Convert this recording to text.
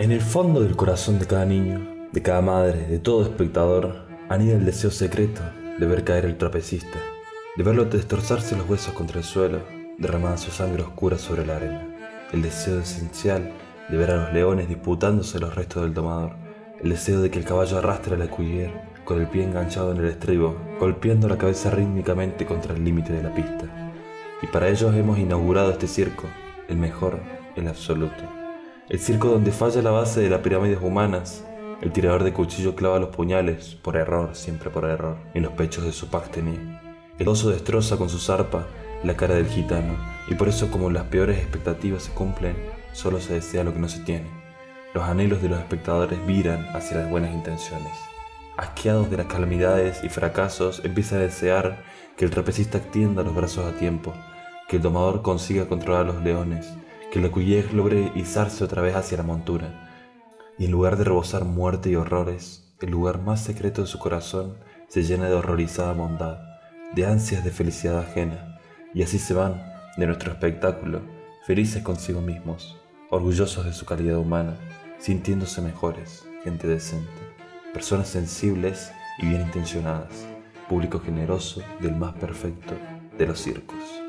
En el fondo del corazón de cada niño, de cada madre, de todo espectador, anida el deseo secreto de ver caer el trapecista, de verlo destrozarse los huesos contra el suelo, derramada su sangre oscura sobre la arena, el deseo esencial de ver a los leones disputándose los restos del domador, el deseo de que el caballo arrastre la cuiller con el pie enganchado en el estribo, golpeando la cabeza rítmicamente contra el límite de la pista. Y para ellos hemos inaugurado este circo, el mejor, el absoluto. El circo donde falla la base de las pirámides humanas, el tirador de cuchillo clava los puñales, por error, siempre por error, en los pechos de su Pacteni. El oso destroza con su zarpa la cara del gitano, y por eso como las peores expectativas se cumplen, solo se desea lo que no se tiene. Los anhelos de los espectadores viran hacia las buenas intenciones. Asqueados de las calamidades y fracasos, empieza a desear que el trapecista extienda los brazos a tiempo, que el domador consiga controlar a los leones, que cuyer logre izarse otra vez hacia la montura, y en lugar de rebosar muerte y horrores, el lugar más secreto de su corazón se llena de horrorizada bondad, de ansias de felicidad ajena, y así se van de nuestro espectáculo, felices consigo mismos, orgullosos de su calidad humana, sintiéndose mejores, gente decente, personas sensibles y bien intencionadas, público generoso del más perfecto de los circos.